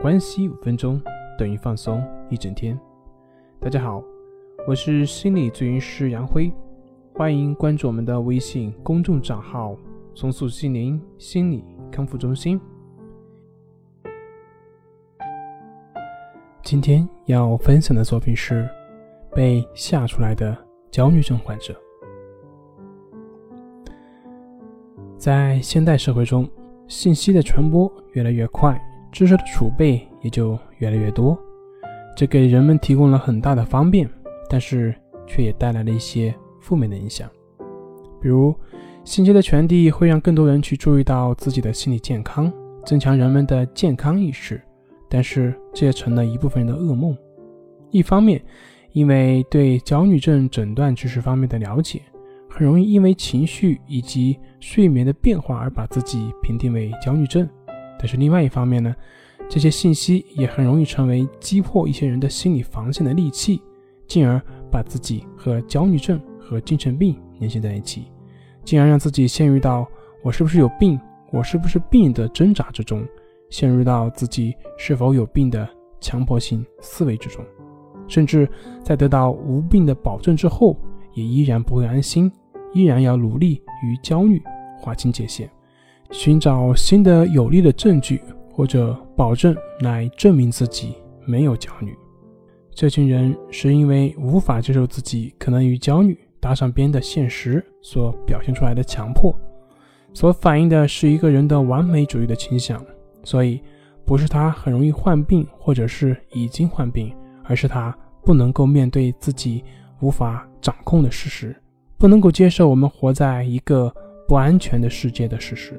关系五分钟等于放松一整天。大家好，我是心理咨询师杨辉，欢迎关注我们的微信公众账号“重塑心灵心理康复中心”。今天要分享的作品是被吓出来的焦虑症患者。在现代社会中，信息的传播越来越快。知识的储备也就越来越多，这给人们提供了很大的方便，但是却也带来了一些负面的影响。比如，信息的传递会让更多人去注意到自己的心理健康，增强人们的健康意识，但是这也成了一部分人的噩梦。一方面，因为对焦虑症诊断知识方面的了解，很容易因为情绪以及睡眠的变化而把自己评定为焦虑症。但是另外一方面呢，这些信息也很容易成为击破一些人的心理防线的利器，进而把自己和焦虑症和精神病联系在一起，进而让自己陷入到我是不是有病，我是不是病的挣扎之中，陷入到自己是否有病的强迫性思维之中，甚至在得到无病的保证之后，也依然不会安心，依然要努力与焦虑划清界限。寻找新的有力的证据或者保证来证明自己没有焦虑。这群人是因为无法接受自己可能与焦虑搭上边的现实所表现出来的强迫，所反映的是一个人的完美主义的倾向。所以，不是他很容易患病或者是已经患病，而是他不能够面对自己无法掌控的事实，不能够接受我们活在一个不安全的世界的事实。